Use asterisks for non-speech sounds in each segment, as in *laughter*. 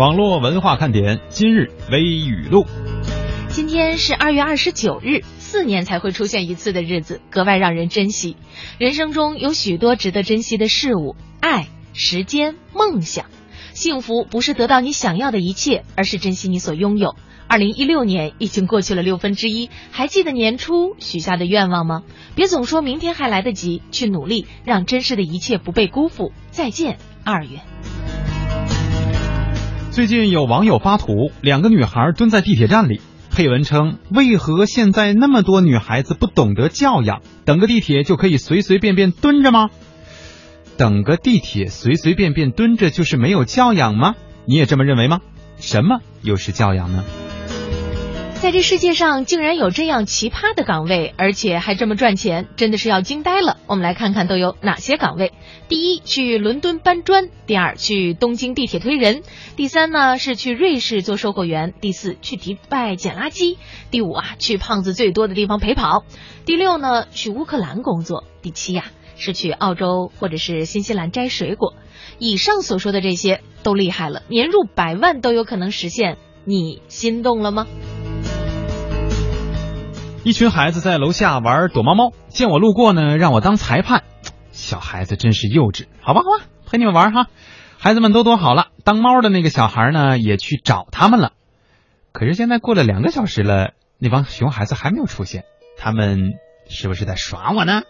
网络文化看点今日微语录。今天是二月二十九日，四年才会出现一次的日子，格外让人珍惜。人生中有许多值得珍惜的事物，爱、时间、梦想。幸福不是得到你想要的一切，而是珍惜你所拥有。二零一六年已经过去了六分之一，还记得年初许下的愿望吗？别总说明天还来得及，去努力，让真实的一切不被辜负。再见，二月。最近有网友发图，两个女孩蹲在地铁站里，配文称：“为何现在那么多女孩子不懂得教养？等个地铁就可以随随便便蹲着吗？等个地铁随随便便蹲着就是没有教养吗？你也这么认为吗？什么又是教养呢？”在这世界上竟然有这样奇葩的岗位，而且还这么赚钱，真的是要惊呆了。我们来看看都有哪些岗位：第一，去伦敦搬砖；第二，去东京地铁推人；第三呢是去瑞士做售货员；第四，去迪拜捡垃圾；第五啊，去胖子最多的地方陪跑；第六呢，去乌克兰工作；第七呀，是去澳洲或者是新西兰摘水果。以上所说的这些都厉害了，年入百万都有可能实现，你心动了吗？一群孩子在楼下玩躲猫猫，见我路过呢，让我当裁判。小孩子真是幼稚，好吧，好吧，陪你们玩哈。孩子们都躲好了，当猫的那个小孩呢，也去找他们了。可是现在过了两个小时了，那帮熊孩子还没有出现，他们是不是在耍我呢？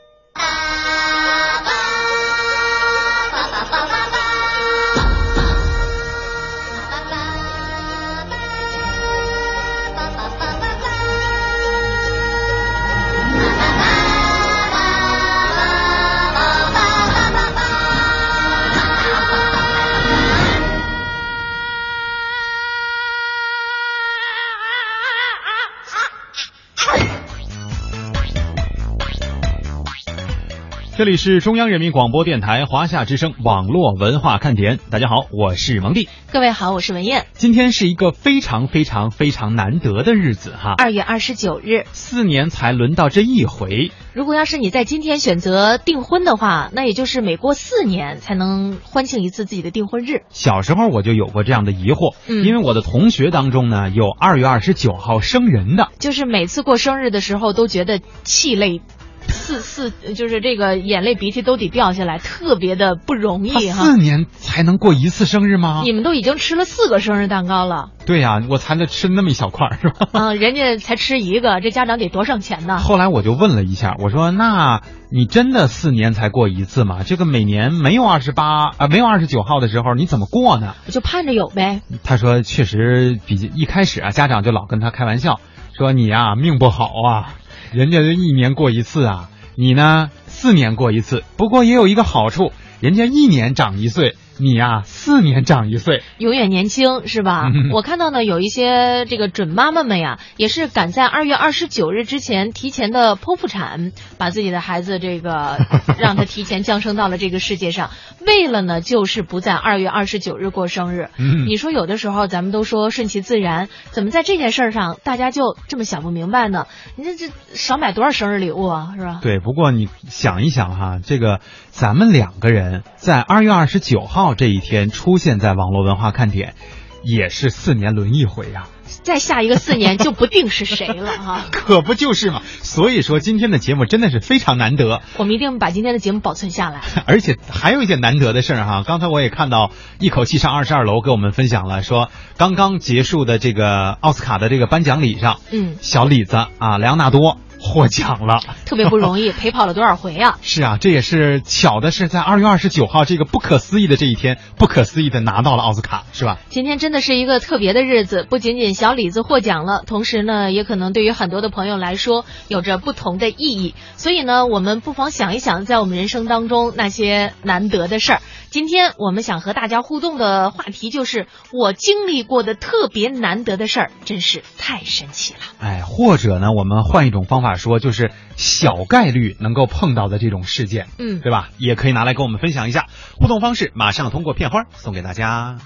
这里是中央人民广播电台华夏之声网络文化看点，大家好，我是蒙蒂。各位好，我是文艳。今天是一个非常非常非常难得的日子哈，二月二十九日，四年才轮到这一回。如果要是你在今天选择订婚的话，那也就是每过四年才能欢庆一次自己的订婚日。小时候我就有过这样的疑惑，嗯因为我的同学当中呢有二月二十九号生人的，就是每次过生日的时候都觉得气泪。四四就是这个眼泪鼻涕都得掉下来，特别的不容易哈。四年才能过一次生日吗？你们都已经吃了四个生日蛋糕了，对呀、我才能吃那么一小块是吧？*laughs* 嗯，人家才吃一个，这家长得多省钱呢。后来我就问了一下，我说：“那你真的四年才过一次吗？这个每年没有二十八啊，没有二十九号的时候，你怎么过呢我就盼着有呗。？”他说：“确实比一开始啊，家长就老跟他开玩笑，说你呀、命不好啊，人家就一年过一次啊，你呢四年过一次。不过也有一个好处，人家一年长一岁，你呀、四年长一岁。永远年轻是吧？嗯我看到呢，有一些这个准妈妈们呀，也是赶在二月二十九日之前提前的剖腹产，把自己的孩子这个 *laughs* 让他提前降生到了这个世界上，为了呢就是不在二月二十九日过生日。嗯你说有的时候咱们都说顺其自然，怎么在这件事儿上大家就这么想不明白呢？你这这少买多少生日礼物啊，是吧？对，不过你想一想哈，这个咱们两个人在二月二十九号这一天出现在网络文化看点，也是四年轮一回呀、再下一个四年就不定是谁了哈。*laughs* 可不就是嘛？所以说今天的节目真的是非常难得，我们一定把今天的节目保存下来。*laughs* 而且还有一件难得的事儿哈。刚才我也看到一口气上二十二楼给我们分享了，说刚刚结束的这个奥斯卡的这个颁奖礼上，嗯，小李子啊，莱昂纳多获奖了。特别不容易，陪跑了多少回啊？*laughs* 是啊，这也是巧的是，在二月二十九号这个不可思议的这一天，不可思议的拿到了奥斯卡，是吧？今天真的是一个特别的日子，不仅仅小李子获奖了，同时呢，也可能对于很多的朋友来说有着不同的意义。所以呢，我们不妨想一想，在我们人生当中那些难得的事儿。今天我们想和大家互动的话题就是我经历过的特别难得的事儿，真是太神奇了。哎，或者呢，我们换一种方法说，就是小概率能够碰到的这种事件，嗯，对吧？也可以拿来跟我们分享一下。互动方式马上通过片花送给大家。啊，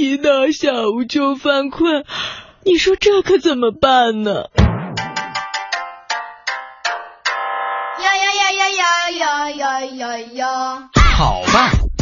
一到下午就犯困，你说这可怎么办呢？呀呀呀呀呀呀呀呀呀！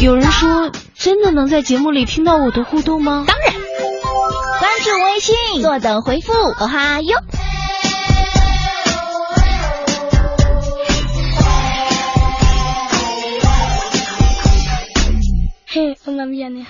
有人说，真的能在节目里听到我的互动吗？当然，关注微信，坐等回复，哦哈哟。嘿，我那边呢？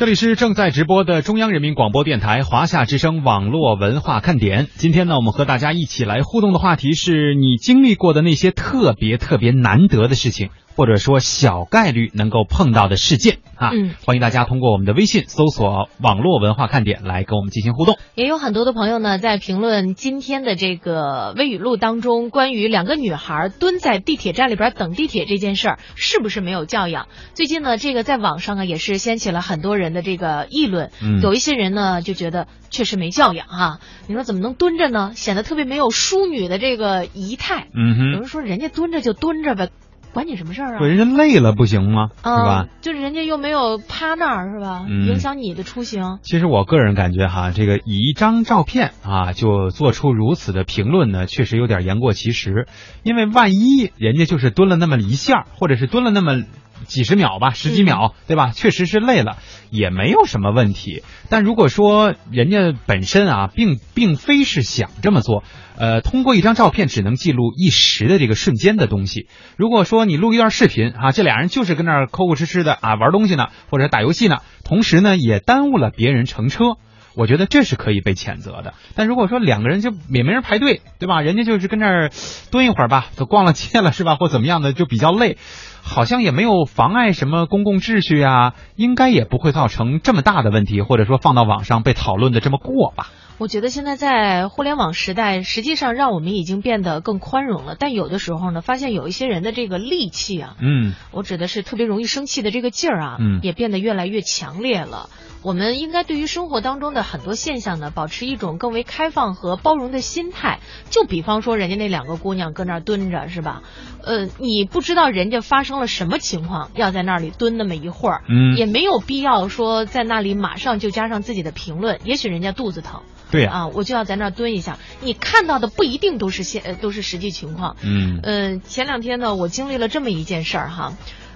这里是正在直播的中央人民广播电台华夏之声网络文化看点。今天呢，我们和大家一起来互动的话题是你经历过的那些特别特别难得的事情。或者说小概率能够碰到的事件啊，嗯，欢迎大家通过我们的微信搜索“网络文化看点”来跟我们进行互动。也有很多的朋友呢在评论今天的这个微语录当中，关于两个女孩蹲在地铁站里边等地铁这件事儿，是不是没有教养？最近呢，这个在网上啊也是掀起了很多人的这个议论。嗯有一些人呢就觉得确实没教养哈、你说怎么能蹲着呢？显得特别没有淑女的这个仪态。嗯哼，有人说人家蹲着就蹲着呗，管你什么事儿啊？对，人家累了不行吗？是吧啊？，就是人家又没有趴那儿，是吧？嗯影响你的出行。其实我个人感觉哈，这个以一张照片啊就做出如此的评论呢，确实有点言过其实。因为万一人家就是蹲了那么一下，或者是蹲了那么几十秒吧，十几秒，对吧？确实是累了，也没有什么问题。但如果说人家本身啊，并并非是想这么做，呃，通过一张照片只能记录一时的这个瞬间的东西。如果说你录一段视频啊，这俩人就是跟那儿抠抠哧哧的啊玩东西呢，或者打游戏呢，同时呢也耽误了别人乘车。我觉得这是可以被谴责的，但如果说两个人就也没人排队，对吧？人家就是跟那儿蹲一会儿吧，都逛了街了是吧？或怎么样的就比较累，好像也没有妨碍什么公共秩序啊，应该也不会造成这么大的问题，或者说放到网上被讨论的这么过吧？我觉得现在在互联网时代，实际上让我们已经变得更宽容了。但有的时候呢，发现有一些人的这个戾气啊，嗯我指的是特别容易生气的这个劲儿啊，嗯也变得越来越强烈了。我们应该对于生活当中的很多现象呢，保持一种更为开放和包容的心态。就比方说，人家那两个姑娘搁那儿蹲着，是吧？呃，你不知道人家发生了什么情况，要在那里蹲那么一会儿，嗯，也没有必要说在那里马上就加上自己的评论。也许人家肚子疼。对呀、啊，我就要在那儿蹲一下。你看到的不一定都是现，呃都是实际情况。嗯嗯、前两天呢，我经历了这么一件事儿哈，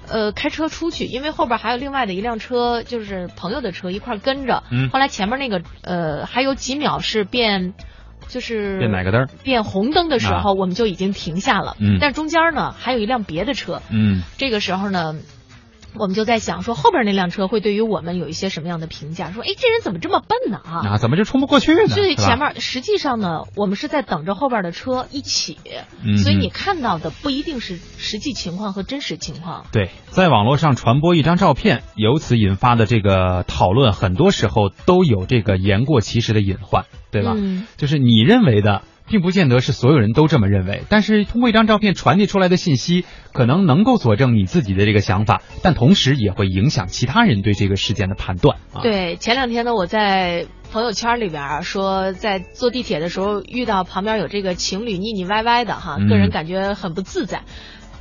呃，开车出去，因为后边还有另外的一辆车，就是朋友的车一块跟着。嗯后来前面那个呃还有几秒是变，就是变哪个灯？变红灯的时候，我们就已经停下了。嗯但是中间呢还有一辆别的车，嗯这个时候呢。我们就在想说，后边那辆车会对于我们有一些什么样的评价？说，哎，这人怎么这么笨呢？啊，啊，怎么就冲不过去呢？所以前面实际上呢，我们是在等着后边的车一起，嗯所以你看到的不一定是实际情况和真实情况。对，在网络上传播一张照片，由此引发的这个讨论，很多时候都有这个言过其实的隐患，对吧？嗯就是你认为的，并不见得是所有人都这么认为。但是通过一张照片传递出来的信息，可能能够佐证你自己的这个想法，但同时也会影响其他人对这个事件的判断啊。，对，前两天呢，我在朋友圈里边儿说，在坐地铁的时候遇到旁边有这个情侣腻腻歪歪的哈，嗯个人感觉很不自在。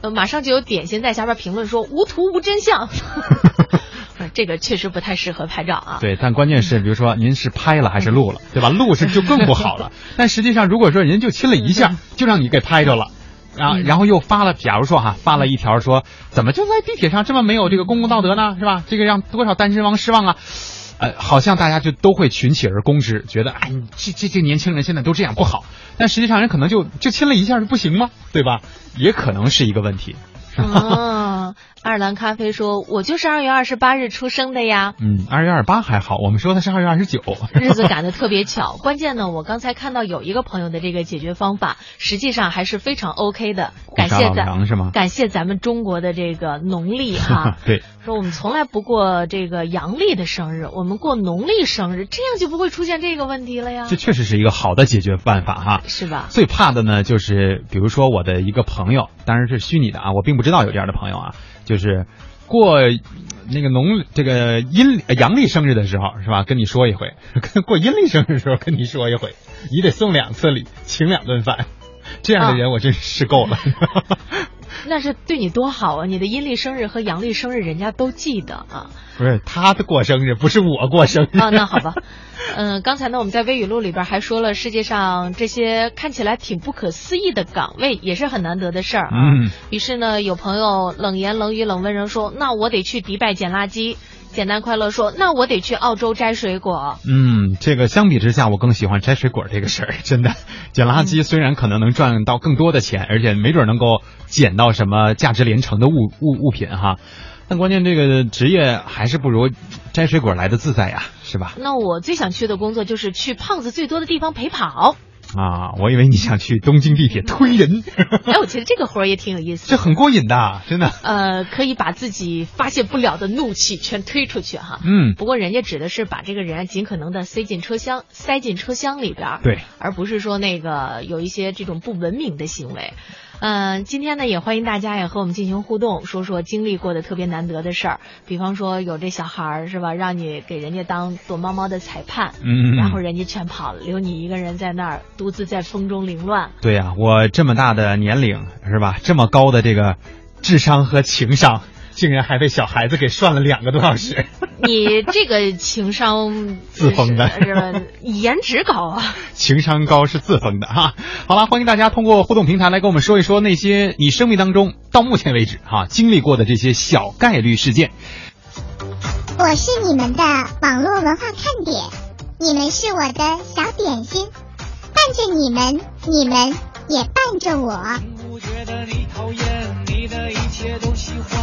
呃，马上就有点心在下边评论说无图无真相，*laughs* 呃这个确实不太适合拍照啊。对，但关键是，比如说您是拍了还是录了，对吧？录是就更不好了。*laughs* 但实际上，如果说人就亲了一下，就让你给拍着了。啊，嗯然后又发了，假如说哈，发了一条说，怎么就在地铁上这么没有这个公共道德呢？是吧？这个让多少单身汪失望啊！呃，好像大家就都会群起而攻之，觉得哎，你这这这年轻人现在都这样不好。但实际上人可能就就亲了一下就不行吗？对吧？也可能是一个问题。嗯，*laughs* 爱尔兰咖啡说：“我就是二月二十八日出生的呀。”嗯，二月二十八还好，我们说的是二月二十九，日子赶得特别巧。关键呢，我刚才看到有一个朋友的这个解决方法，实际上还是非常 OK 的。感谢咱是吗？感谢咱们中国的这个农历哈。*laughs* 对，说我们从来不过这个阳历的生日，我们过农历生日，这样就不会出现这个问题了呀。这确实是一个好的解决办法哈。是吧？最怕的呢，就是比如说我的一个朋友，当然是虚拟的啊，我并不知道有这样的朋友啊，就是过那个农这个阴阳历生日的时候是吧，跟你说一回；*laughs* 过阴历生日的时候跟你说一回，你得送两次礼，请两顿饭，这样的人我真是够了。那是对你多好啊！你的阴历生日和阳历生日人家都记得啊。不是他的过生日，不是我过生日啊。那好吧，嗯，刚才呢我们在微语录里边还说了，世界上这些看起来挺不可思议的岗位也是很难得的事儿啊。嗯。于是呢，有朋友冷言冷语冷温柔说：“那我得去迪拜捡垃圾。”简单快乐说：“那我得去澳洲摘水果。”嗯，这个相比之下，我更喜欢摘水果这个事儿。真的，捡垃圾虽然可能能赚到更多的钱，而且没准能够捡到什么价值连城的物物物品哈。但关键这个职业还是不如摘水果来的自在呀，是吧？那我最想去的工作就是去胖子最多的地方陪跑。啊，我以为你想去东京地铁推人。*laughs* 哎，我觉得这个活儿也挺有意思，这很过瘾的，真的。呃，可以把自己发泄不了的怒气全推出去哈。嗯。不过人家指的是把这个人尽可能的塞进车厢，塞进车厢里边。对。而不是说那个有一些这种不文明的行为。嗯，今天呢也欢迎大家也和我们进行互动，说说经历过的特别难得的事儿。比方说有这小孩儿是吧，让你给人家当躲猫猫的裁判，嗯，然后人家全跑了，留你一个人在那儿独自在风中凌乱。对呀，我这么大的年龄是吧，这么高的这个智商和情商。竟然还被小孩子给涮了两个多小时！*laughs* 你这个情商 *laughs* 自封的是吧？颜值高啊！*laughs* 情商高是自封的哈。好了，欢迎大家通过互动平台来跟我们说一说那些你生命当中到目前为止哈经历过的这些小概率事件。我是你们的网络文化看点，你们是我的小点心，伴着你们，你们也伴着我。不觉得你讨厌，你的一切都喜欢。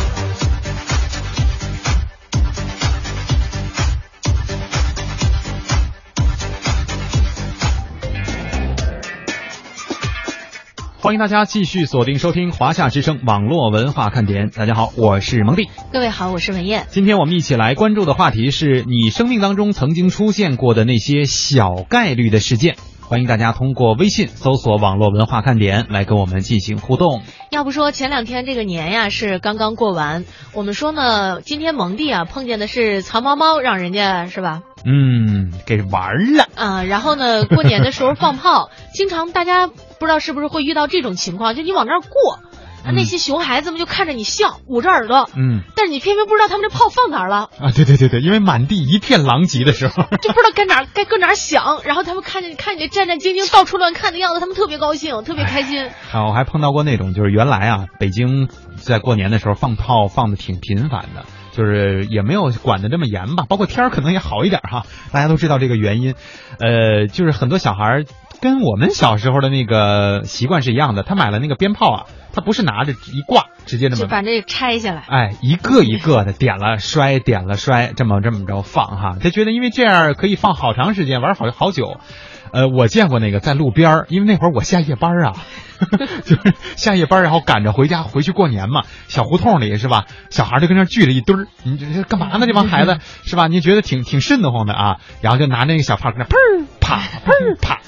欢迎大家继续锁定收听华夏之声网络文化看点。大家好，我是蒙蒂。各位好，我是文艳。今天我们一起来关注的话题是你生命当中曾经出现过的那些小概率的事件。欢迎大家通过微信搜索“网络文化看点”来跟我们进行互动。要不说前两天这个年呀是刚刚过完，我们说呢，今天蒙蒂啊碰见的是藏猫猫，让人家是吧？嗯，给玩了啊。然后呢，过年的时候放炮，经常大家。不知道是不是会遇到这种情况，就你往那儿过，那些熊孩子们就看着你笑，捂着耳朵，嗯，但是你偏偏不知道他们这炮放哪儿了啊！对对对对，因为满地一片狼藉的时候，*laughs* 就不知道该哪该搁哪响，然后他们看见看你战战兢兢到处乱看的样子，他们特别高兴，特别开心啊！我还碰到过那种，就是原来啊，北京在过年的时候放炮放的挺频繁的，就是也没有管的这么严吧，包括天儿可能也好一点哈，大家都知道这个原因，呃，就是很多小孩。跟我们小时候的那个习惯是一样的，他买了那个鞭炮啊，他不是拿着一挂直接那么把这拆下来，哎，一个一个的点了摔，点了摔，这么这么着放哈，他觉得因为这样可以放好长时间，玩好好久。呃，我见过那个在路边儿因为那会儿我下夜班啊，*laughs* 就是下夜班然后赶着回家回去过年嘛，小胡同里是吧？小孩就跟那聚了一堆儿，你这干嘛呢？这帮孩子 *laughs* 是吧？你觉得挺挺瘆得慌的啊？然后就拿那个小炮跟那砰啪 *laughs* 砰啪。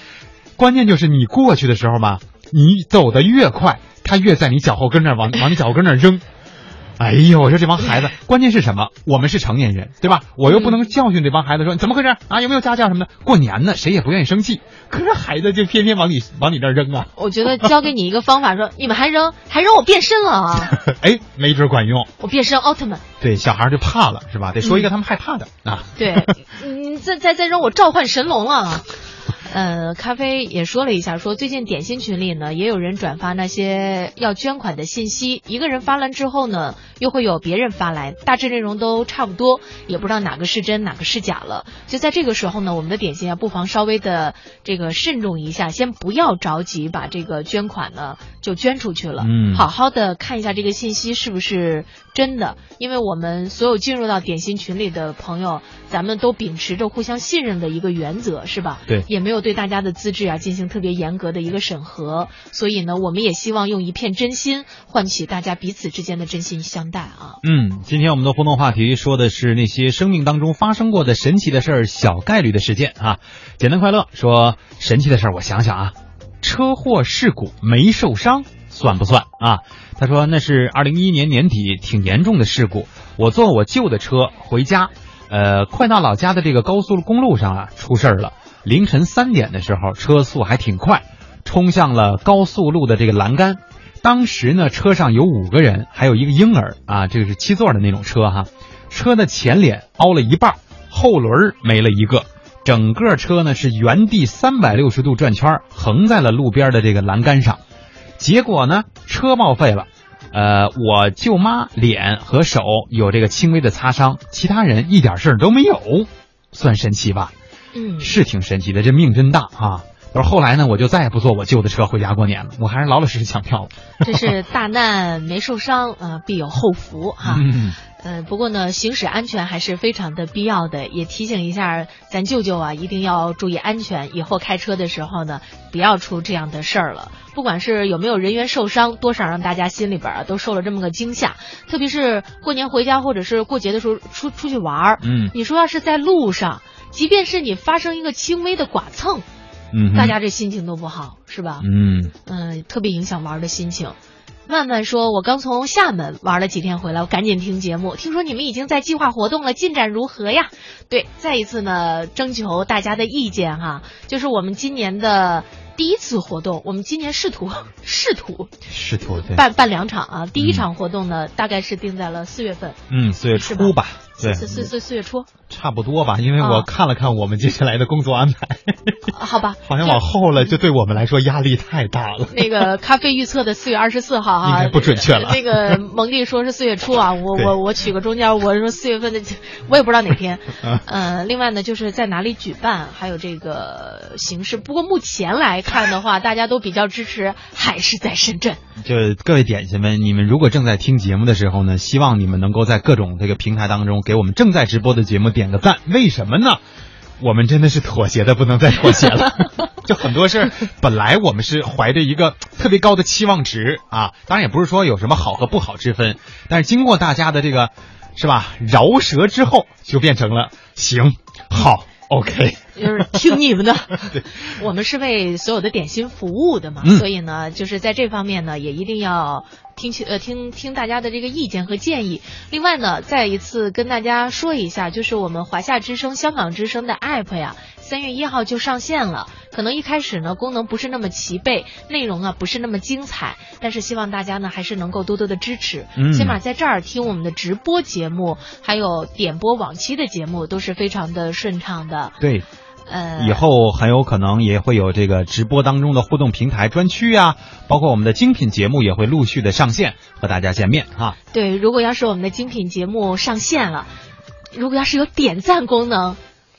关键就是你过去的时候嘛，你走的越快，他越在你脚后跟那往往你脚后跟那扔。哎呦，我说这帮孩子，关键是什么？我们是成年人，对吧？我又不能教训这帮孩子说怎么回事啊？有没有家教什么的？过年呢，谁也不愿意生气，可是孩子就偏偏往你往你这扔啊。我觉得教给你一个方法，说 *laughs* 你们还扔，还扔我变身了啊！*laughs* 哎，没准管用。我变身奥特曼。对，小孩就怕了，是吧？得说一个他们害怕的啊。对，你，再再再扔我召唤神龙了。呃，咖啡也说了一下，说最近点心群里呢，也有人转发那些要捐款的信息，一个人发完之后呢，又会有别人发来，大致内容都差不多，也不知道哪个是真哪个是假了。就在这个时候呢，我们的点心啊，不妨稍微的这个慎重一下，先不要着急把这个捐款呢就捐出去了，嗯好好的看一下这个信息是不是真的，因为我们所有进入到点心群里的朋友，咱们都秉持着互相信任的一个原则，是吧？对也没有对大家的资质啊进行特别严格的一个审核，所以呢，我们也希望用一片真心换取大家彼此之间的真心相待啊。嗯，今天我们的互动话题说的是那些生命当中发生过的神奇的事儿、小概率的事件啊。简单快乐说神奇的事儿，我想想啊，车祸事故没受伤算不算啊？他说那是二零一一年年底挺严重的事故，我坐我舅的车回家，呃，快到老家的这个高速公路上啊出事儿了。凌晨三点的时候，车速还挺快，冲向了高速路的这个栏杆。当时呢，车上有五个人，还有一个婴儿啊，这个是七座的那种车哈。车的前脸凹了一半，后轮没了一个，整个车呢是原地三百六十度转圈，横在了路边的这个栏杆上。结果呢，车报废了。呃，我舅妈脸和手有这个轻微的擦伤，其他人一点事儿都没有，算神奇吧？嗯，是挺神奇的，这命真大啊！而后来呢，我就再也不坐我舅的车回家过年了，我还是老老实实抢票了。这是大难没受伤，呃，必有后福哈。嗯，呃，不过呢，行驶安全还是非常的必要的，也提醒一下咱舅舅啊，一定要注意安全，以后开车的时候呢，不要出这样的事儿了。不管是有没有人员受伤，多少让大家心里边啊都受了这么个惊吓。特别是过年回家或者是过节的时候出出去玩儿，嗯你说要是在路上，即便是你发生一个轻微的剐蹭，嗯，大家这心情都不好，是吧？嗯嗯、特别影响玩的心情。曼曼说：“我刚从厦门玩了几天回来，我赶紧听节目。听说你们已经在计划活动了，进展如何呀？”对，再一次呢，征求大家的意见哈，就是我们今年的第一次活动，我们今年试图 *laughs* 试图试图，办办两场啊。第一场活动呢，大概是定在了四月份，嗯，四月是初吧，对，四四四四月初，差不多吧，因为啊我看了看我们接下来的工作安排，啊好吧？*laughs* 好像往后了，就对我们来说压力太大了。那个咖啡预测的四月二十四号哈，应该不准确了那个 *laughs* 蒙蒂说是四月初啊，我我我取个中间，我说四月份的，我也不知道哪天。嗯 *laughs* 呃，另外呢，就是在哪里举办，还有这个形式。不过目前来看的话，大家都比较支持，还是在深圳。就各位点心们，你们如果正在听节目的时候呢，希望你们能够在各种这个平台当中给我们正在直播的节目点个赞。为什么呢？我们真的是妥协的不能再妥协了。*laughs* 就很多事儿，本来我们是怀着一个特别高的期望值啊，当然也不是说有什么好和不好之分，但是经过大家的这个是吧饶舌之后，就变成了行好 OK。*laughs* 就是听你们的，*laughs* 我们是为所有的点心服务的嘛，嗯所以呢，就是在这方面呢，也一定要听取呃听听大家的这个意见和建议。另外呢，再一次跟大家说一下，就是我们华夏之声、香港之声的 app 呀，三月一号就上线了。可能一开始呢，功能不是那么齐备，内容啊不是那么精彩，但是希望大家呢还是能够多多的支持。嗯起码在这儿听我们的直播节目，还有点播往期的节目，都是非常的顺畅的。对，呃，以后很有可能也会有这个直播当中的互动平台专区啊，包括我们的精品节目也会陆续的上线，和大家见面哈。对，如果要是我们的精品节目上线了，如果要是有点赞功能，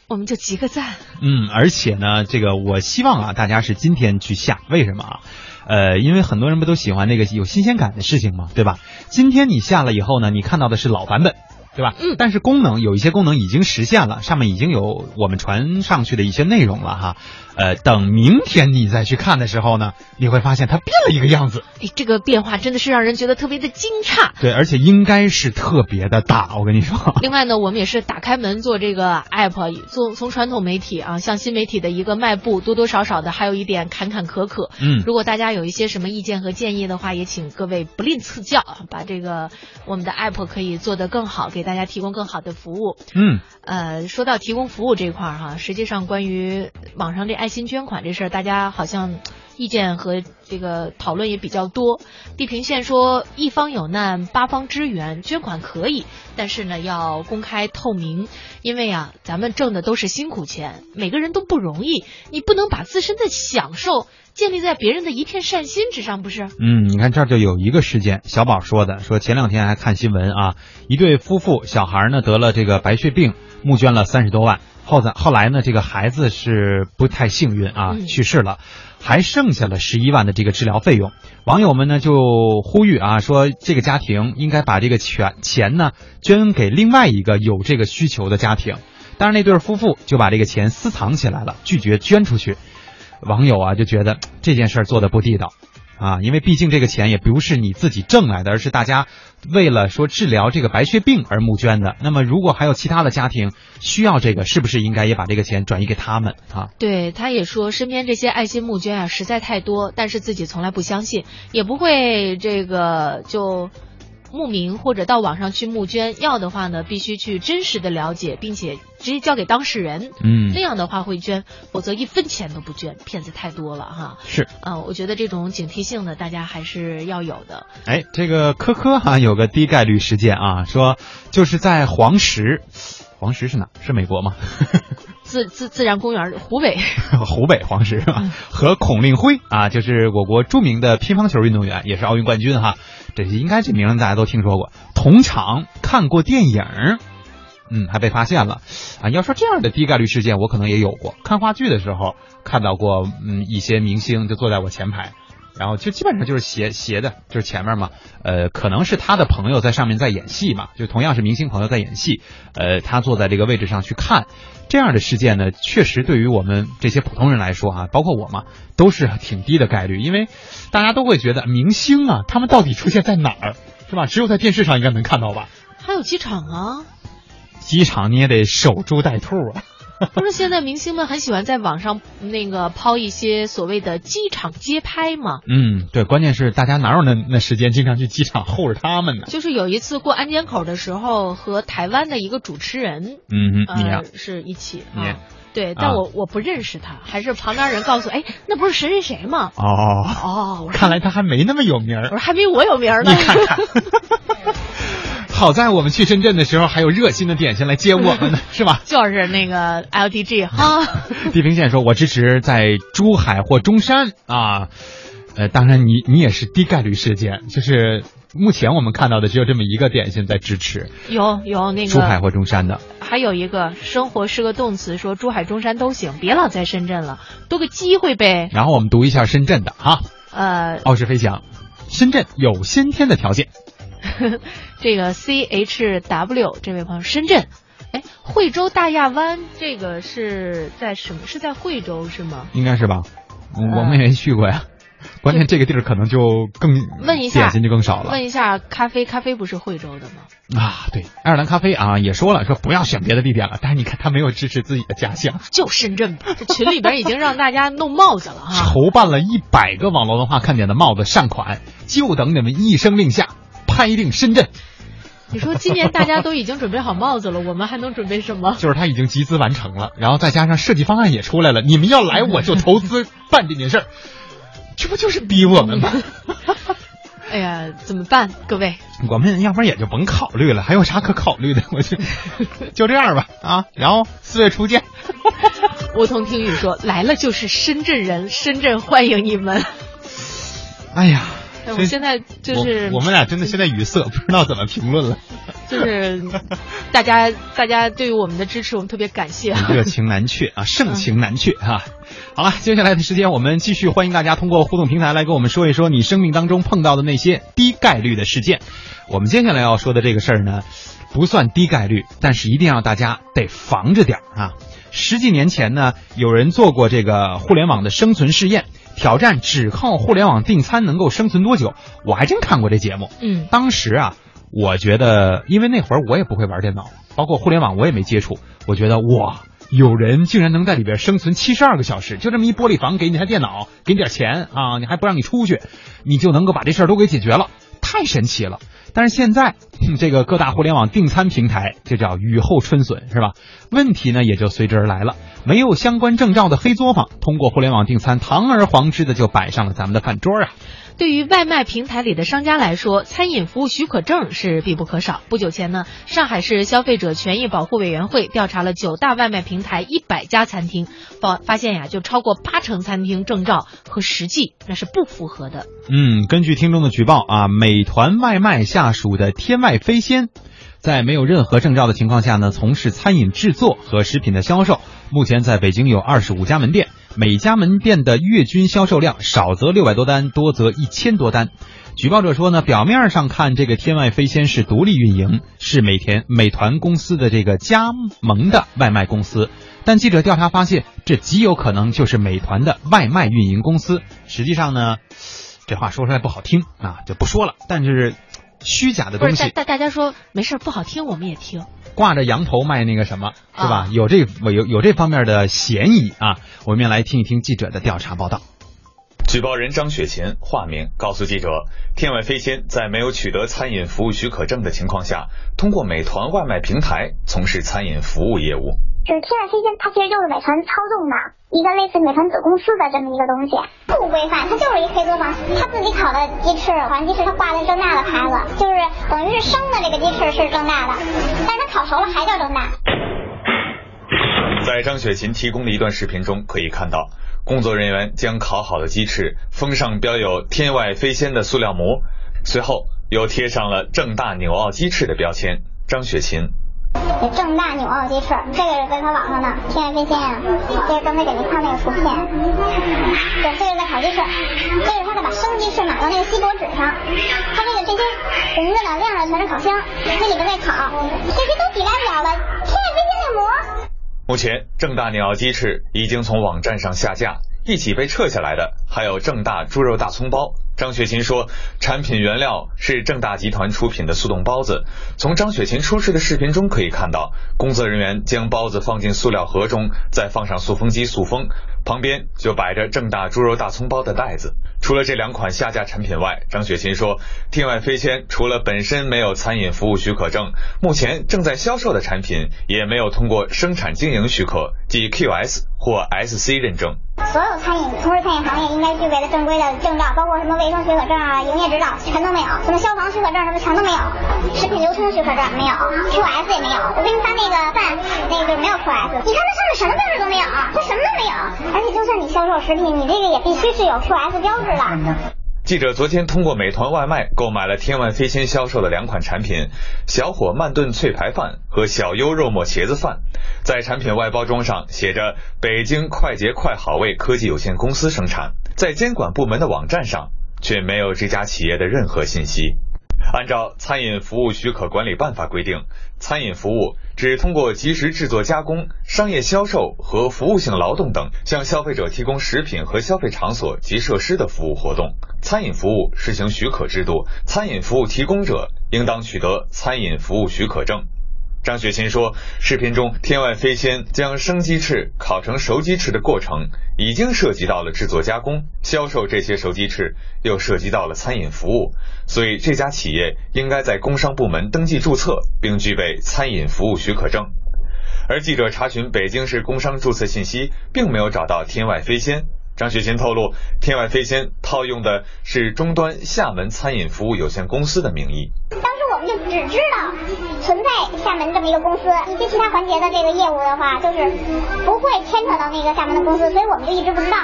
我们就集个赞。嗯，而且呢，这个我希望啊，大家是今天去下，为什么啊？呃，因为很多人不都喜欢那个有新鲜感的事情嘛，对吧？今天你下了以后呢，你看到的是老版本。对吧？嗯但是功能有一些功能已经实现了，上面已经有我们传上去的一些内容了哈。呃，等明天你再去看的时候呢，你会发现它变了一个样子。哎，这个变化真的是让人觉得特别的惊诧。对，而且应该是特别的大，我跟你说。另外呢，我们也是打开门做这个 app，做从传统媒体啊向新媒体的一个迈步，多多少少的还有一点坎坎坷坷。嗯如果大家有一些什么意见和建议的话，也请各位不吝赐教，啊把这个我们的 app 可以做得更好，给大家提供更好的服务。嗯，呃，说到提供服务这块儿哈，实际上关于网上这爱心捐款这事儿，大家好像意见和这个讨论也比较多。地平线说，一方有难，八方支援，捐款可以，但是呢要公开透明，因为啊，咱们挣的都是辛苦钱，每个人都不容易，你不能把自身的享受建立在别人的一片善心之上，不是？嗯，你看这儿就有一个事件，小宝说的，说前两天还看新闻啊，一对夫妇小孩呢得了这个白血病，募捐了三十多万，后在后来呢这个孩子是不太幸运啊，嗯去世了，还剩下了十一万的这个治疗费用。网友们呢就呼吁啊，说这个家庭应该把这个钱钱呢捐给另外一个有这个需求的家庭。但是，那对夫妇就把这个钱私藏起来了，拒绝捐出去。网友啊就觉得 *tsk* 这件事儿做的不地道啊，因为毕竟这个钱也不是你自己挣来的，而是大家为了说治疗这个白血病而募捐的。那么，如果还有其他的家庭需要这个，是不是应该也把这个钱转移给他们啊？对，他也说身边这些爱心募捐啊实在太多，但是自己从来不相信，也不会这个就慕名或者到网上去募捐。要的话呢，必须去真实的了解，并且直接交给当事人。嗯那样的话会捐，否则一分钱都不捐，骗子太多了哈。是，啊、我觉得这种警惕性呢，大家还是要有的。哎，这个科科哈、有个低概率事件啊，说就是在黄石，黄石是哪？是美国吗？自自自然公园，湖北。*laughs* 湖北黄石是吧？和孔令辉啊，就是我国著名的乒乓球运动员，也是奥运冠军哈。这应该这名字大家都听说过。同场看过电影，嗯，还被发现了啊。要说这样的低概率事件，我可能也有过。看话剧的时候看到过，嗯，一些明星就坐在我前排。然后就基本上就是斜斜的，就是前面嘛，呃，可能是他的朋友在上面在演戏嘛，就同样是明星朋友在演戏，呃，他坐在这个位置上去看，这样的事件呢，确实对于我们这些普通人来说啊，包括我嘛，都是挺低的概率，因为大家都会觉得明星啊，他们到底出现在哪儿，是吧？只有在电视上应该能看到吧？还有机场啊，机场你也得守株待兔啊。*laughs* 不是现在明星们很喜欢在网上那个抛一些所谓的机场街拍吗？嗯，对，关键是大家哪有那那时间经常去机场候着他们呢？就是有一次过安检口的时候，和台湾的一个主持人，嗯哼，你是一起你啊。对，但我、我不认识他，还是旁边人告诉，哎，那不是谁谁谁吗？哦，哦，看来他还没那么有名儿。我说还没我有名呢。你看看，*laughs* 好在我们去深圳的时候还有热心的点心来接我们呢，*laughs* 是吧？就是那个 LDG 哈，*laughs* 地平线说：“我支持在珠海或中山啊。”呃，当然你你也是低概率事件，就是目前我们看到的只有这么一个点心在支持有有那个珠海或中山的。还有一个生活是个动词，说珠海、中山都行，别老在深圳了，多个机会呗。然后我们读一下深圳的哈，呃，傲视飞翔，深圳有先天的条件。*laughs* 这个 C H W 这位朋友，深圳，哎，惠州大亚湾这个是在什么？是在惠州是吗？应该是吧？我们也没去过呀。*laughs* 关键这个地儿可能就更问一下点心就更少了。问一下，咖啡咖啡不是惠州的吗？啊，对，爱尔兰咖啡啊也说了，说不要选别的地点了。但是你看他没有支持自己的家乡，就深圳吧。这群里边已经让大家弄帽子了哈。筹办了一百个网络文化看点的帽子善款，就等你们一声令下，拍定深圳。*laughs* 你说今年大家都已经准备好帽子了，我们还能准备什么？*laughs* 就是他已经集资完成了，然后再加上设计方案也出来了，你们要来我就投资办这件事儿，*laughs* 这不就是逼我们吗？哎呀，怎么办，各位？我们要不然也就甭考虑了，还有啥可考虑的？我就就这样吧啊！然后四月初见。梧桐听雨说来了就是深圳人，深圳欢迎你们。哎呀，哎我现在就是我我们俩真的现在语塞，不知道怎么评论了。*laughs* 就是大家大家对于我们的支持，我们特别感谢啊。热情难却啊，盛情难却啊。好了，接下来的时间我们继续欢迎大家通过互动平台来跟我们说一说你生命当中碰到的那些低概率的事件。我们接下来要说的这个事儿呢，不算低概率，但是一定要大家得防着点儿啊。十几年前呢，有人做过这个互联网的生存试验，挑战只靠互联网订餐能够生存多久。我还真看过这节目，嗯，当时啊，我觉得，因为那会儿我也不会玩电脑，包括互联网我也没接触，我觉得哇，有人竟然能在里边生存七十二个小时，就这么一玻璃房，给你台电脑，给你点钱啊，你还不让你出去，你就能够把这事儿都给解决了，太神奇了。但是现在，这个各大互联网订餐平台，这叫雨后春笋，是吧？问题呢也就随之而来了。没有相关证照的黑作坊，通过互联网订餐，堂而皇之的就摆上了咱们的饭桌啊。对于外卖平台里的商家来说，餐饮服务许可证是必不可少。不久前呢，上海市消费者权益保护委员会调查了九大外卖平台一百家餐厅，发发现呀，就超过八成餐厅证照和实际那是不符合的。嗯，根据听众的举报啊，美团外卖下属的天外飞仙。在没有任何证照的情况下呢，从事餐饮制作和食品的销售。目前在北京有二十五家门店，每家门店的月均销售量少则六百多单，多则一千多单。举报者说呢，表面上看这个天外飞仙是独立运营，是美田美团公司的这个加盟的外卖公司，但记者调查发现，这极有可能就是美团的外卖运营公司。实际上呢，这话说出来不好听啊，就不说了。但是。虚假的东西，大大家说没事不好听，我们也听。挂着羊头卖那个什么，是吧？有这有有这方面的嫌疑啊！我们来听一听记者的调查报道。举报人张雪琴（化名）告诉记者，天外飞仙在没有取得餐饮服务许可证的情况下，通过美团外卖平台从事餐饮服务业务。就是天外飞仙，它其实就是美团操纵的一个类似美团子公司的这么一个东西，不规范，它就是一黑作坊。他自己烤的鸡翅，好像鸡翅他挂的正大的牌子，就是等于是生的这个鸡翅是正大的，但是它烤熟了还叫正大。在张雪琴提供的一段视频中可以看到，工作人员将烤好的鸡翅封上标有“天外飞仙”的塑料膜，随后又贴上了“正大纽奥鸡翅”的标签。张雪琴。正大纽奥鸡翅，这个是在他网上的天外飞仙啊，这是刚才给您看那个图片，对，这是在烤鸡翅，这是他在把生鸡翅码到那个锡箔纸上，他这个这些红的呢亮的全是烤箱，那里边在烤，这些都抵赖不了了，天外飞仙的膜。目前正大鸟鸡翅已经从网站上下架，一起被撤下来的还有正大猪肉大葱包。张雪琴说，产品原料是正大集团出品的速冻包子。从张雪琴出示的视频中可以看到，工作人员将包子放进塑料盒中，再放上塑封机塑封，旁边就摆着正大猪肉大葱包的袋子。除了这两款下架产品外，张雪琴说，天外飞仙除了本身没有餐饮服务许可证，目前正在销售的产品也没有通过生产经营许可，即 QS 或 SC 认证。所有餐饮从事餐饮行业应该具备的正规的证照，包括什么卫生许可证啊、营业执照，全都没有；什么消防许可证什么全都没有；食品流通许可证没有，QS 也没有。我给你发那个饭，那个就没有 QS。你看它上面什么标志都没有，它什么都没有。而且就算你销售食品，你这个也必须是有 QS 标志的。记者昨天通过美团外卖购买了天外飞仙销售的两款产品：小火慢炖脆排饭和小优肉末茄子饭。在产品外包装上写着“北京快捷快好味科技有限公司生产”，在监管部门的网站上却没有这家企业的任何信息。按照《餐饮服务许可管理办法》规定，餐饮服务指通过及时制作加工、商业销售和服务性劳动等，向消费者提供食品和消费场所及设施的服务活动。餐饮服务实行许可制度，餐饮服务提供者应当取得餐饮服务许可证。张雪琴说，视频中天外飞仙将生鸡翅烤成熟鸡翅的过程，已经涉及到了制作加工、销售这些熟鸡翅，又涉及到了餐饮服务，所以这家企业应该在工商部门登记注册，并具备餐饮服务许可证。而记者查询北京市工商注册信息，并没有找到天外飞仙。张雪琴透露，天外飞仙套用的是终端厦门餐饮服务有限公司的名义。当时我们就只知道存在厦门这么一个公司，一些其他环节的这个业务的话，就是不会牵扯到那个厦门的公司，所以我们就一直不知道。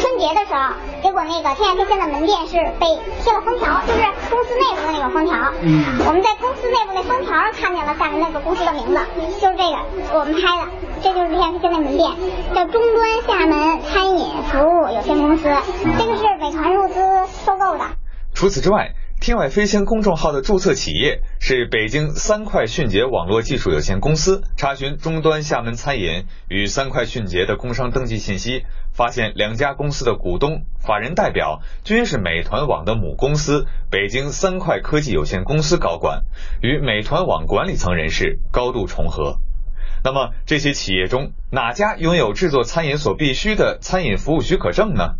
春节的时候，结果那个天下天仙的门店是被贴了封条，就是公司内部的那个封条。嗯，我们在公司内部那封条上看见了厦门那个公司的名字，就是这个，我们拍的，这就是天下天仙的门店，叫终端厦门餐饮服务有限公司，这个是美团入资收购的。除此之外。天外飞仙公众号的注册企业是北京三快迅捷网络技术有限公司。查询终端厦门餐饮与三快迅捷的工商登记信息，发现两家公司的股东、法人代表均是美团网的母公司北京三快科技有限公司高管，与美团网管理层人士高度重合。那么，这些企业中哪家拥有制作餐饮所必需的餐饮服务许可证呢？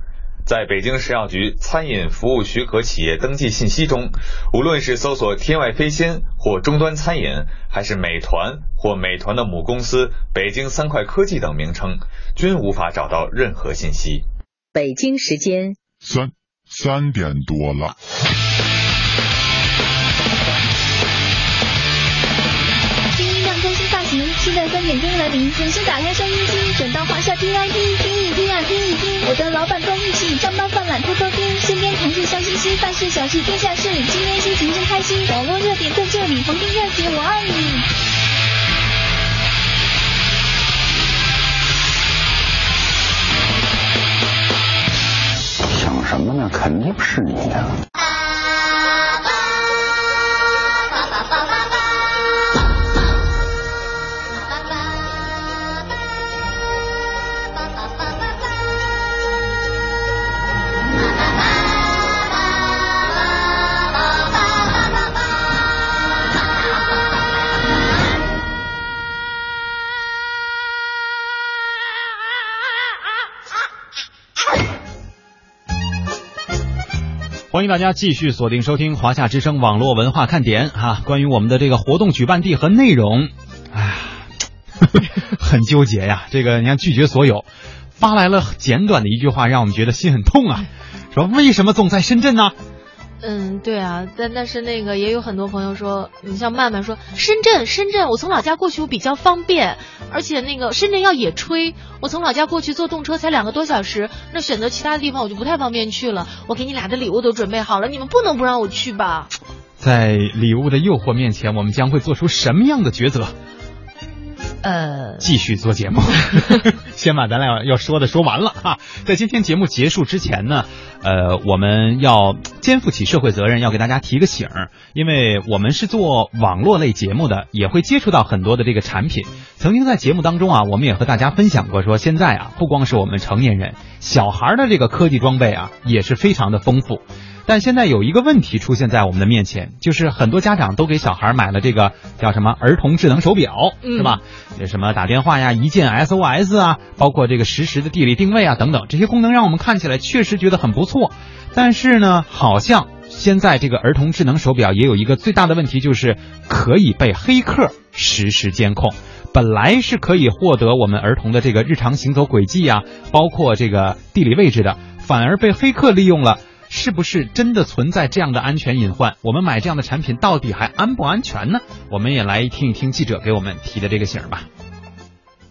在北京食药局餐饮服务许可企业登记信息中，无论是搜索“天外飞仙”或“终端餐饮”，还是美团或美团的母公司“北京三快科技”等名称，均无法找到任何信息。北京时间三三点多了。点歌来临，准时打开收音机，转到华夏 T I P，听一听啊听一听，我的老板在一起，上班犯懒偷偷听，身边同事笑嘻嘻，办事小事天下事，今天心情真开心，网络热点在这里，黄金热姐我爱你。想什么呢？肯定是你呀、欢迎大家继续锁定收听华夏之声网络文化看点啊、关于我们的这个活动举办地和内容，哎呀，*laughs* 很纠结呀。这个你看拒绝所有，发来了简短的一句话，让我们觉得心很痛啊。说为什么总在深圳呢？嗯，对啊，但但是那个也有很多朋友说，你像曼曼说，深圳，深圳，我从老家过去我比较方便，而且那个深圳要野炊，我从老家过去坐动车才两个多小时，那选择其他的地方我就不太方便去了。我给你俩的礼物都准备好了，你们不能不让我去吧？在礼物的诱惑面前，我们将会做出什么样的抉择？呃，继续做节目，*laughs* 先把咱俩要说的说完了哈。在今天节目结束之前呢，呃，我们要肩负起社会责任，要给大家提个醒儿，因为我们是做网络类节目的，也会接触到很多的这个产品。曾经在节目当中啊，我们也和大家分享过，说现在啊，不光是我们成年人，小孩的这个科技装备啊，也是非常的丰富。但现在有一个问题出现在我们的面前，就是很多家长都给小孩买了这个叫什么儿童智能手表，是吧？有什么打电话呀、一键 SOS 啊，包括这个实时的地理定位啊等等，这些功能让我们看起来确实觉得很不错。但是呢，好像现在这个儿童智能手表也有一个最大的问题，就是可以被黑客实时监控。本来是可以获得我们儿童的这个日常行走轨迹啊，包括这个地理位置的，反而被黑客利用了。是不是真的存在这样的安全隐患？我们买这样的产品到底还安不安全呢？我们也来听一听记者给我们提的这个醒吧。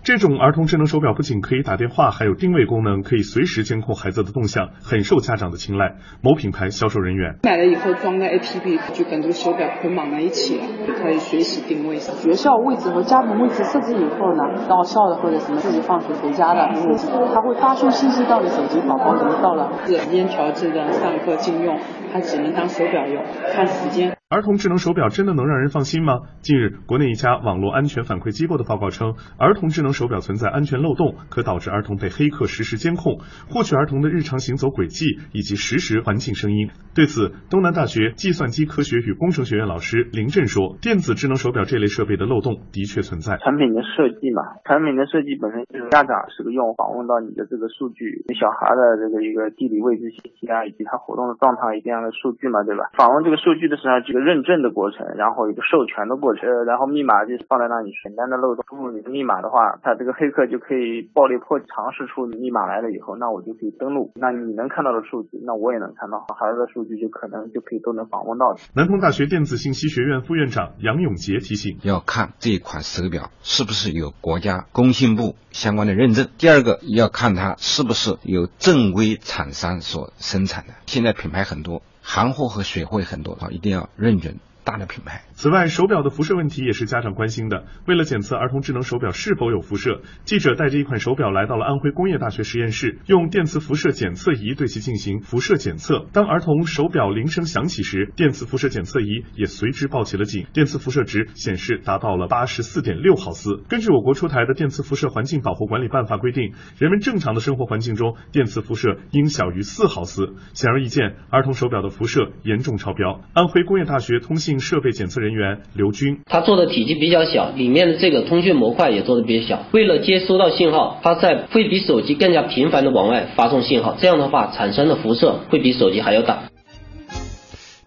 这种儿童智能手表不仅可以打电话，还有定位功能，可以随时监控孩子的动向，很受家长的青睐。某品牌销售人员买了以后装个 APP，就跟这个手表捆绑在一起了，可以随时定位。学校位置和家庭位置设置以后呢，到校的或者什么自己放学回家的位置，它会发送信息到你手机，宝宝已经到了软件调制的上课禁用，它只能当手表用，看时间。儿童智能手表真的能让人放心吗？近日，国内一家网络安全反馈机构的报告称，儿童智能手表存在安全漏洞，可导致儿童被黑客实时监控，获取儿童的日常行走轨迹以及实时环境声音。对此，东南大学计算机科学与工程学院老师林震说：“电子智能手表这类设备的漏洞的确存在。产品的设计嘛，产品的设计本身就是家长是个用户访问到你的这个数据，小孩的这个一个地理位置信息啊，以及他活动的状态一定样的数据嘛，对吧？访问这个数据的时候，就个认证的过程，然后一个授权的过程，呃，然后密码就是放在那里，简单的漏洞，输入你的密码的话，他这个黑客就可以暴力破尝试出你密码来了以后，那我就可以登录，那你能看到的数据，那我也能看到，孩子的数据就可能就可以都能访问到。南通大学电子信息学院副院长杨永杰提醒：要看这款手表是不是有国家工信部相关的认证，第二个要看它是不是有正规厂商所生产的。现在品牌很多，行货和水货很多啊，一定要认准。大的品牌。此外，手表的辐射问题也是家长关心的。为了检测儿童智能手表是否有辐射，记者带着一款手表来到了安徽工业大学实验室，用电磁辐射检测仪对其进行辐射检测。当儿童手表铃声响起时，电磁辐射检测仪也随之报起了警，电磁辐射值显示达到了八十四点六毫斯。根据我国出台的《电磁辐射环境保护管理办法》规定，人们正常的生活环境中，电磁辐射应小于四毫斯。显而易见，儿童手表的辐射严重超标。安徽工业大学通信设备检测人员刘军。他做的体积比较小，里面的这个通讯模块也做的比较小。为了接收到信号，它在会比手机更加频繁的往外发送信号，这样的话产生的辐射会比手机还要大。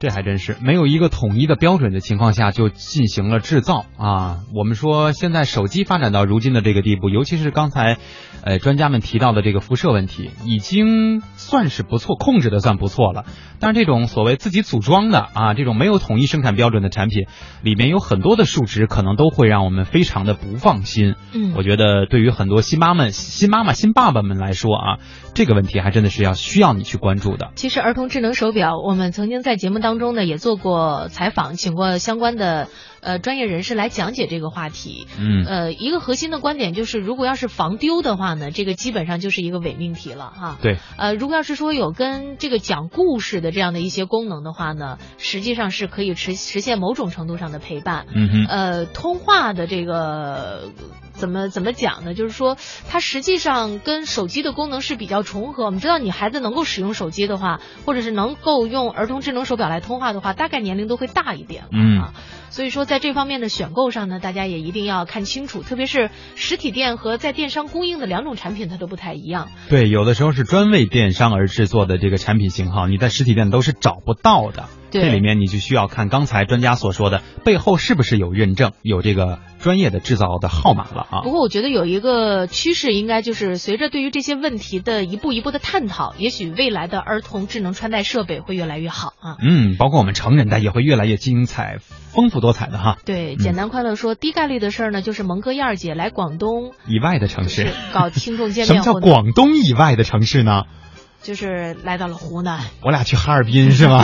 这还真是没有一个统一的标准的情况下就进行了制造啊！我们说现在手机发展到如今的这个地步，尤其是刚才，呃，专家们提到的这个辐射问题，已经算是不错，控制的算不错了。但是这种所谓自己组装的啊，这种没有统一生产标准的产品，里面有很多的数值，可能都会让我们非常的不放心。嗯，我觉得对于很多新妈们、新妈妈、新爸爸们来说啊，这个问题还真的是要需要你去关注的。其实儿童智能手表，我们曾经在节目当中呢也做过采访，请过相关的呃专业人士来讲解这个话题。嗯，呃，一个核心的观点就是，如果要是防丢的话呢，这个基本上就是一个伪命题了哈。对。呃，如果要是说有跟这个讲故事的这样的一些功能的话呢，实际上是可以实实现某种程度上的陪伴。嗯哼。呃，通话的这个。怎么怎么讲呢？就是说，它实际上跟手机的功能是比较重合。我们知道，你孩子能够使用手机的话，或者是能够用儿童智能手表来通话的话，大概年龄都会大一点。嗯啊，所以说在这方面的选购上呢，大家也一定要看清楚，特别是实体店和在电商供应的两种产品，它都不太一样。对，有的时候是专为电商而制作的这个产品型号，你在实体店都是找不到的。对这里面你就需要看刚才专家所说的背后是不是有认证，有这个专业的制造的号码了啊。不过我觉得有一个趋势，应该就是随着对于这些问题的一步一步的探讨，也许未来的儿童智能穿戴设备会越来越好啊。嗯，包括我们成人的也会越来越精彩、丰富多彩的哈。对，嗯简单快乐说，低概率的事儿呢，就是蒙哥燕儿姐来广东以外的城市搞听众见面什么叫广东以外的城市呢？就是来到了湖南。我俩去哈尔滨是吗？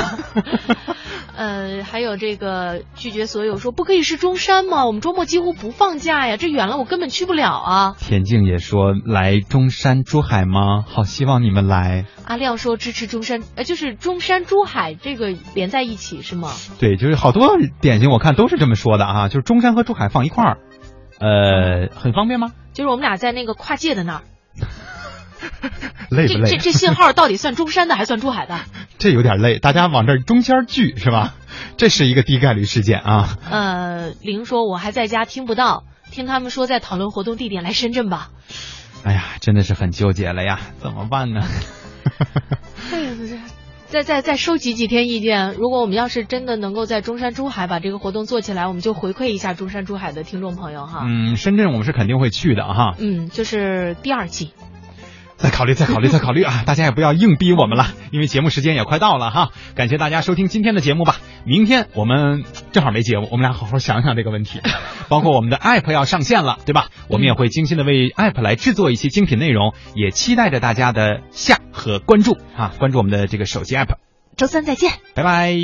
*laughs* 呃，还有这个拒绝所有说不可以是中山吗？我们周末几乎不放假呀，这远了我根本去不了啊。田静也说来中山、珠海吗？好希望你们来。阿亮说支持中山，呃，就是中山、珠海这个连在一起是吗？对，就是好多典型我看都是这么说的啊，就是中山和珠海放一块儿，呃，很方便吗？就是我们俩在那个跨界的那儿，*laughs* 累不累？这这这信号到底算中山的还算珠海的？*laughs* 这有点累，大家往这中间聚是吧？这是一个低概率事件啊。呃，玲说我还在家听不到，听他们说在讨论活动地点，来深圳吧。哎呀，真的是很纠结了呀，怎么办呢？*laughs* 哎呀，再再再收集几天意见。如果我们要是真的能够在中山、珠海把这个活动做起来，我们就回馈一下中山、珠海的听众朋友哈。嗯，深圳我们是肯定会去的哈。嗯，就是第二季。再考虑，再考虑，再考虑啊！*laughs* 大家也不要硬逼我们了，因为节目时间也快到了哈。感谢大家收听今天的节目吧。明天我们正好没节目，我们俩好好想想这个问题。*laughs* 包括我们的 app 要上线了，对吧？我们也会精心的为 app 来制作一些精品内容，也期待着大家的下和关注啊！关注我们的这个手机 app。周三再见，拜拜。